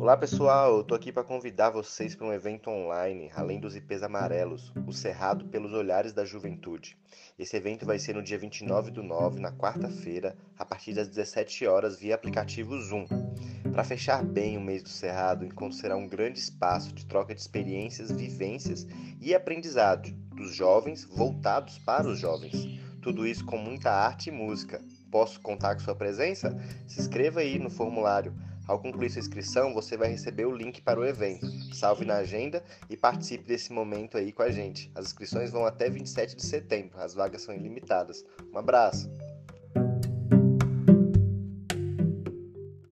Olá pessoal, eu tô aqui para convidar vocês para um evento online, além dos IPs amarelos, o Cerrado pelos Olhares da Juventude. Esse evento vai ser no dia 29 do 9, na quarta-feira, a partir das 17 horas via aplicativo Zoom. Para fechar bem o mês do Cerrado, será um grande espaço de troca de experiências, vivências e aprendizado dos jovens voltados para os jovens. Tudo isso com muita arte e música. Posso contar com sua presença? Se inscreva aí no formulário. Ao concluir sua inscrição, você vai receber o link para o evento. Salve na agenda e participe desse momento aí com a gente. As inscrições vão até 27 de setembro, as vagas são ilimitadas. Um abraço!